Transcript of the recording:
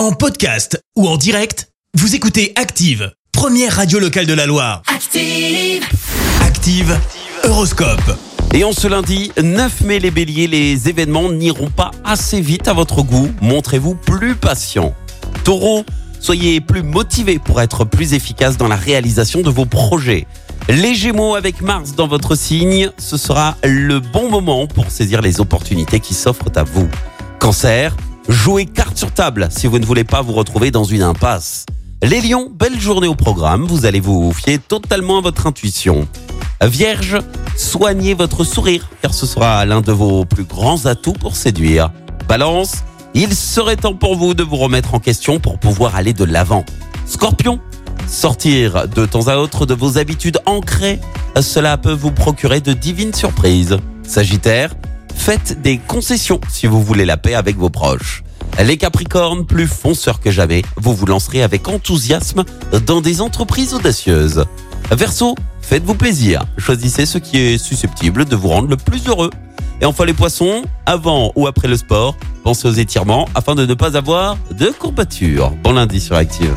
En podcast ou en direct, vous écoutez Active, première radio locale de la Loire. Active. Active, Horoscope. Et en ce lundi 9 mai, les béliers, les événements n'iront pas assez vite à votre goût. Montrez-vous plus patient. Taureau, soyez plus motivé pour être plus efficace dans la réalisation de vos projets. Les Gémeaux avec Mars dans votre signe, ce sera le bon moment pour saisir les opportunités qui s'offrent à vous. Cancer, jouez carte sur table si vous ne voulez pas vous retrouver dans une impasse. Les Lions, belle journée au programme, vous allez vous fier totalement à votre intuition. Vierge, soignez votre sourire car ce sera l'un de vos plus grands atouts pour séduire. Balance, il serait temps pour vous de vous remettre en question pour pouvoir aller de l'avant. Scorpion, sortir de temps à autre de vos habitudes ancrées, cela peut vous procurer de divines surprises. Sagittaire, faites des concessions si vous voulez la paix avec vos proches. Les Capricornes, plus fonceurs que jamais, vous vous lancerez avec enthousiasme dans des entreprises audacieuses. Verseau, faites-vous plaisir. Choisissez ce qui est susceptible de vous rendre le plus heureux. Et enfin les poissons, avant ou après le sport, pensez aux étirements afin de ne pas avoir de courbatures. Bon lundi sur Active.